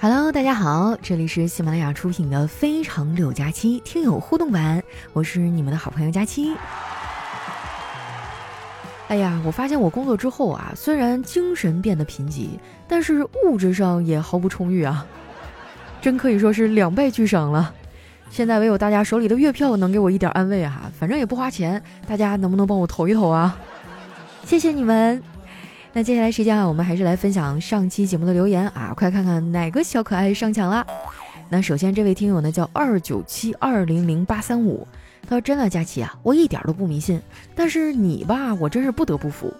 Hello，大家好，这里是喜马拉雅出品的《非常六加七》听友互动版，我是你们的好朋友佳期。哎呀，我发现我工作之后啊，虽然精神变得贫瘠，但是物质上也毫不充裕啊，真可以说是两败俱伤了。现在唯有大家手里的月票能给我一点安慰啊，反正也不花钱，大家能不能帮我投一投啊？谢谢你们。那接下来时间啊，我们还是来分享上期节目的留言啊，快看看哪个小可爱上墙了。那首先这位听友呢叫二九七二零零八三五，他说：“真的，佳琪啊，我一点都不迷信，但是你吧，我真是不得不服。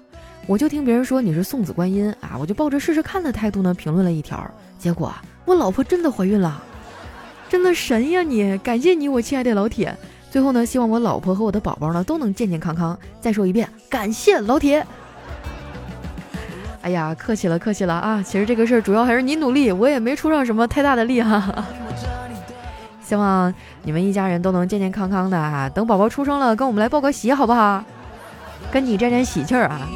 我就听别人说你是送子观音啊，我就抱着试试看的态度呢评论了一条，结果我老婆真的怀孕了，真的神呀你！感谢你，我亲爱的老铁。最后呢，希望我老婆和我的宝宝呢都能健健康康。再说一遍，感谢老铁。”哎呀，客气了，客气了啊！其实这个事儿主要还是你努力，我也没出上什么太大的力哈。希望你们一家人都能健健康康的啊！等宝宝出生了，跟我们来报个喜，好不好？跟你沾沾喜气儿啊！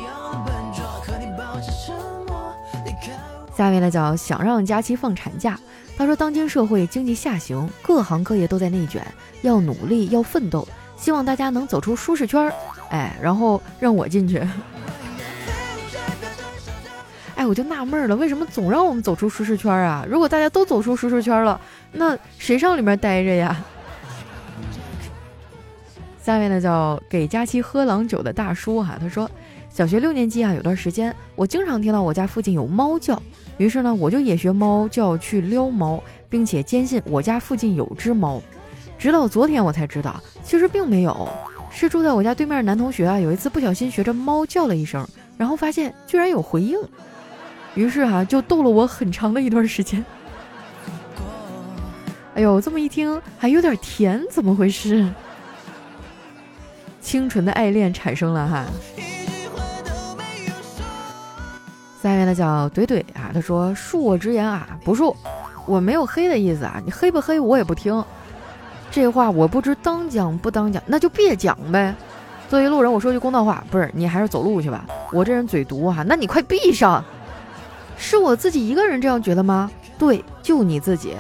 下面呢叫想让佳期放产假，他说当今社会经济下行，各行各业都在内卷，要努力，要奋斗，希望大家能走出舒适圈儿，哎，然后让我进去。哎，我就纳闷了，为什么总让我们走出舒适圈啊？如果大家都走出舒适圈了，那谁上里面待着呀？下面呢叫给佳期喝郎酒的大叔哈，他说，小学六年级啊，有段时间我经常听到我家附近有猫叫，于是呢我就也学猫叫去撩猫，并且坚信我家附近有只猫，直到昨天我才知道，其实并没有，是住在我家对面的男同学啊，有一次不小心学着猫叫了一声，然后发现居然有回应。于是哈，就逗了我很长的一段时间。哎呦，这么一听还有点甜，怎么回事？清纯的爱恋产生了哈。下面的叫怼怼啊，他说：“恕我直言啊，不恕，我没有黑的意思啊，你黑不黑我也不听。这话我不知当讲不当讲，那就别讲呗。作为路人，我说句公道话，不是你还是走路去吧。我这人嘴毒哈，那你快闭上。”是我自己一个人这样觉得吗？对，就你自己。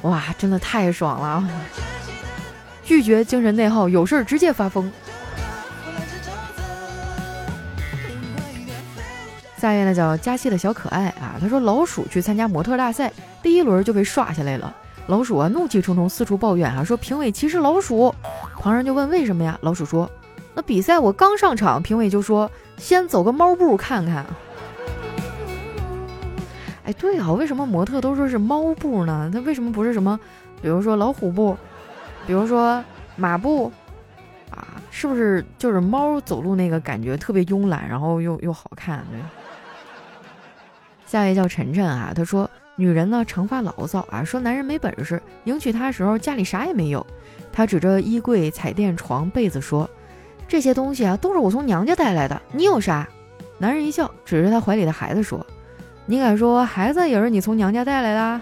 哇，真的太爽了！拒绝精神内耗，有事儿直接发疯。下一位呢叫佳期的小可爱啊，他说老鼠去参加模特大赛，第一轮就被刷下来了。老鼠啊怒气冲冲四处抱怨啊，说评委歧视老鼠。旁人就问为什么呀？老鼠说，那比赛我刚上场，评委就说先走个猫步看看。对啊，为什么模特都说是猫步呢？它为什么不是什么，比如说老虎步，比如说马步，啊，是不是就是猫走路那个感觉特别慵懒，然后又又好看？对。下一位叫晨晨啊，他说女人呢常发牢骚啊，说男人没本事，迎娶她的时候家里啥也没有。他指着衣柜、彩电、床、被子说：“这些东西啊都是我从娘家带来的，你有啥？”男人一笑，指着他怀里的孩子说。你敢说孩子也是你从娘家带来的？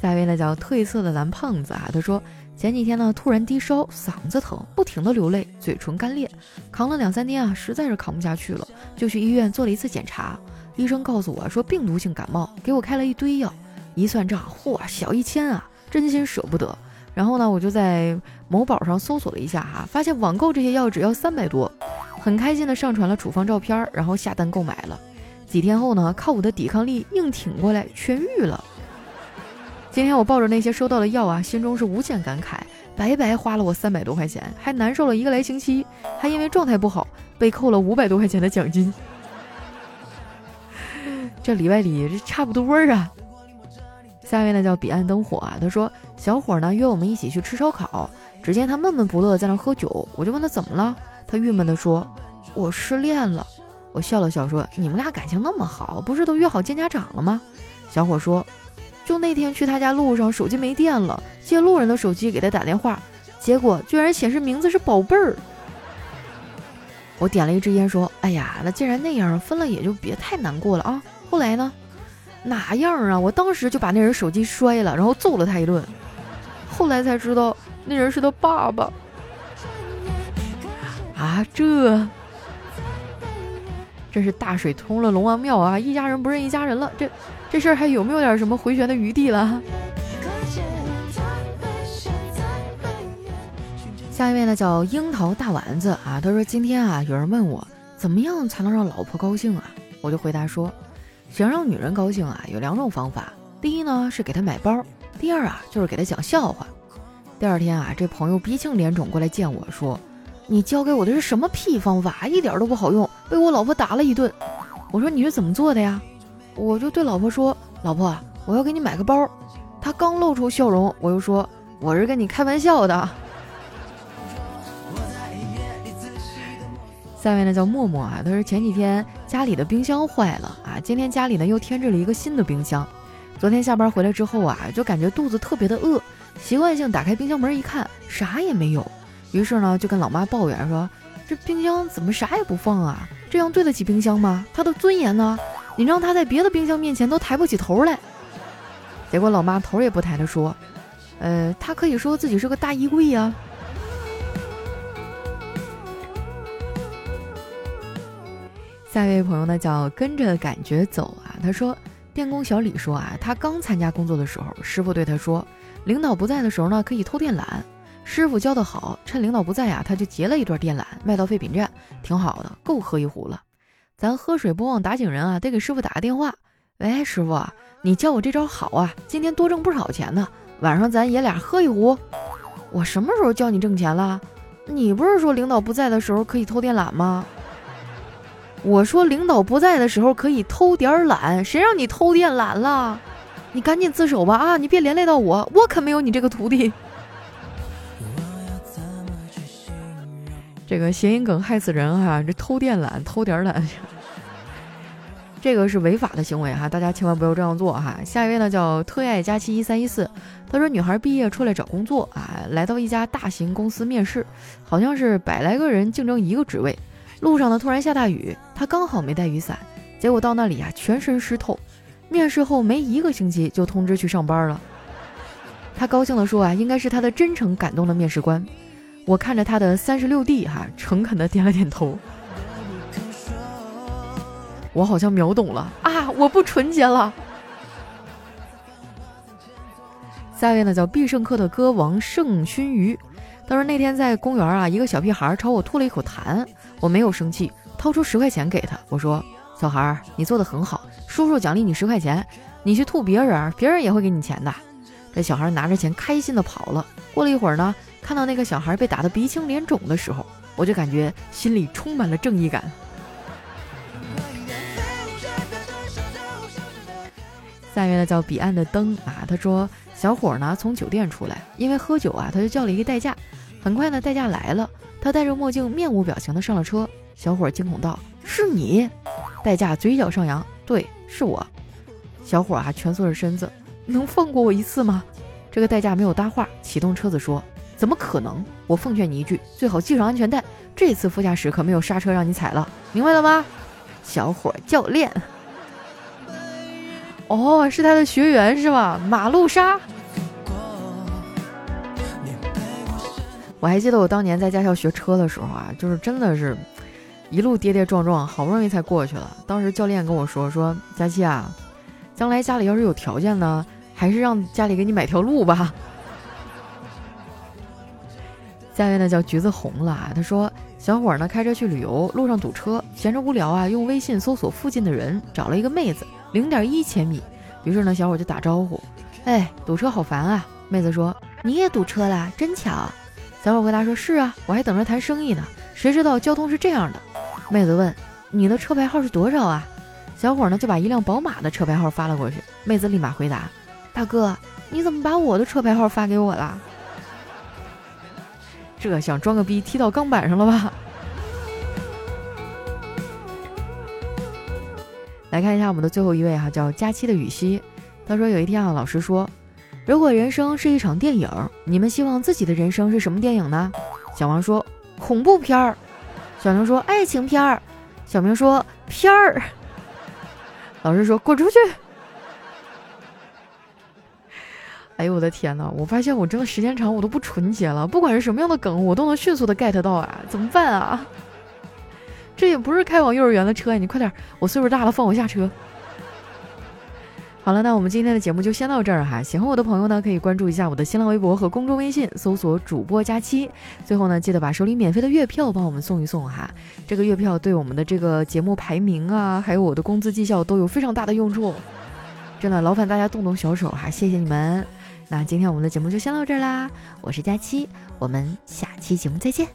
下一位呢叫褪色的蓝胖子啊，他说前几天呢突然低烧，嗓子疼，不停的流泪，嘴唇干裂，扛了两三天啊，实在是扛不下去了，就去医院做了一次检查。医生告诉我说病毒性感冒，给我开了一堆药，一算账，嚯，小一千啊，真心舍不得。然后呢，我就在某宝上搜索了一下哈，发现网购这些药只要三百多。很开心的上传了处方照片，然后下单购买了。几天后呢，靠我的抵抗力硬挺过来，痊愈了。今天我抱着那些收到的药啊，心中是无限感慨，白白花了我三百多块钱，还难受了一个来星期，还因为状态不好被扣了五百多块钱的奖金。这里外里这差不多啊。下一位呢叫彼岸灯火啊，他说小伙呢约我们一起去吃烧烤，只见他闷闷不乐在那喝酒，我就问他怎么了。他郁闷地说：“我失恋了。”我笑了笑说：“你们俩感情那么好，不是都约好见家长了吗？”小伙说：“就那天去他家路上，手机没电了，借路人的手机给他打电话，结果居然显示名字是宝贝儿。”我点了一支烟说：“哎呀，那既然那样，分了也就别太难过了啊。”后来呢？哪样啊？我当时就把那人手机摔了，然后揍了他一顿。后来才知道，那人是他爸爸。啊，这真是大水冲了龙王庙啊！一家人不认一家人了，这这事儿还有没有点什么回旋的余地了？下一位呢叫樱桃大丸子啊，他说今天啊有人问我怎么样才能让老婆高兴啊，我就回答说，想让女人高兴啊有两种方法，第一呢是给她买包，第二啊就是给她讲笑话。第二天啊，这朋友鼻青脸肿过来见我说。你教给我的是什么屁方法？一点都不好用，被我老婆打了一顿。我说你是怎么做的呀？我就对老婆说：“老婆，我要给你买个包。”她刚露出笑容，我又说：“我是跟你开玩笑的。”下面呢叫默默啊，他说前几天家里的冰箱坏了啊，今天家里呢又添置了一个新的冰箱。昨天下班回来之后啊，就感觉肚子特别的饿，习惯性打开冰箱门一看，啥也没有。于是呢，就跟老妈抱怨说：“这冰箱怎么啥也不放啊？这样对得起冰箱吗？它的尊严呢？你让它在别的冰箱面前都抬不起头来。”结果老妈头也不抬的说：“呃，他可以说自己是个大衣柜呀。”下一位朋友呢叫跟着感觉走啊，他说：“电工小李说啊，他刚参加工作的时候，师傅对他说，领导不在的时候呢，可以偷电缆。”师傅教的好，趁领导不在呀，他就截了一段电缆卖到废品站，挺好的，够喝一壶了。咱喝水不忘打井人啊，得给师傅打个电话。喂，师傅，你教我这招好啊，今天多挣不少钱呢。晚上咱爷俩喝一壶。我什么时候教你挣钱了？你不是说领导不在的时候可以偷电缆吗？我说领导不在的时候可以偷点懒，谁让你偷电缆了？你赶紧自首吧啊！你别连累到我，我可没有你这个徒弟。这个谐音梗害死人哈！这偷电缆偷点懒，这个是违法的行为哈，大家千万不要这样做哈。下一位呢叫特爱佳期一三一四，他说女孩毕业出来找工作啊，来到一家大型公司面试，好像是百来个人竞争一个职位。路上呢突然下大雨，她刚好没带雨伞，结果到那里啊全身湿透。面试后没一个星期就通知去上班了。她高兴地说啊，应该是她的真诚感动了面试官。我看着他的三十六 D，哈，诚恳的点了点头。我好像秒懂了啊！我不纯洁了。下一位呢叫必胜客的歌王盛熏鱼，他说那天在公园啊，一个小屁孩朝我吐了一口痰，我没有生气，掏出十块钱给他，我说：“小孩，你做的很好，叔叔奖励你十块钱，你去吐别人，别人也会给你钱的。”这小孩拿着钱开心的跑了。过了一会儿呢。看到那个小孩被打得鼻青脸肿的时候，我就感觉心里充满了正义感。下面呢叫彼岸的灯啊，他说小伙呢从酒店出来，因为喝酒啊，他就叫了一个代驾。很快呢，代驾来了，他戴着墨镜，面无表情的上了车。小伙惊恐道：“是你？”代驾嘴角上扬：“对，是我。”小伙啊蜷缩着身子：“能放过我一次吗？”这个代驾没有搭话，启动车子说。怎么可能？我奉劝你一句，最好系上安全带。这次副驾驶可没有刹车让你踩了，明白了吗？小伙教练。哦，是他的学员是吧？马路杀。我还记得我当年在驾校学车的时候啊，就是真的是一路跌跌撞撞，好不容易才过去了。当时教练跟我说：“说佳期啊，将来家里要是有条件呢，还是让家里给你买条路吧。”下面呢叫橘子红了啊，他说小伙呢开车去旅游，路上堵车，闲着无聊啊，用微信搜索附近的人，找了一个妹子，零点一千米。于是呢，小伙就打招呼，哎，堵车好烦啊。妹子说你也堵车啦，真巧。小伙回答说是啊，我还等着谈生意呢。谁知道交通是这样的。妹子问你的车牌号是多少啊？小伙呢就把一辆宝马的车牌号发了过去。妹子立马回答，大哥，你怎么把我的车牌号发给我了？这想装个逼踢到钢板上了吧？来看一下我们的最后一位哈，叫佳期的雨熙。他说有一天啊，老师说，如果人生是一场电影，你们希望自己的人生是什么电影呢？小王说恐怖片儿，小明说爱情片儿，小明说片儿。老师说滚出去。哎呦我的天呐！我发现我真的时间长我都不纯洁了，不管是什么样的梗，我都能迅速的 get 到啊！怎么办啊？这也不是开往幼儿园的车呀！你快点，我岁数大了，放我下车。好了，那我们今天的节目就先到这儿哈。喜欢我的朋友呢，可以关注一下我的新浪微博和公众微信，搜索“主播佳期”。最后呢，记得把手里免费的月票帮我们送一送哈。这个月票对我们的这个节目排名啊，还有我的工资绩效都有非常大的用处。真的，劳烦大家动动小手哈，谢谢你们。那今天我们的节目就先到这儿啦，我是佳期，我们下期节目再见。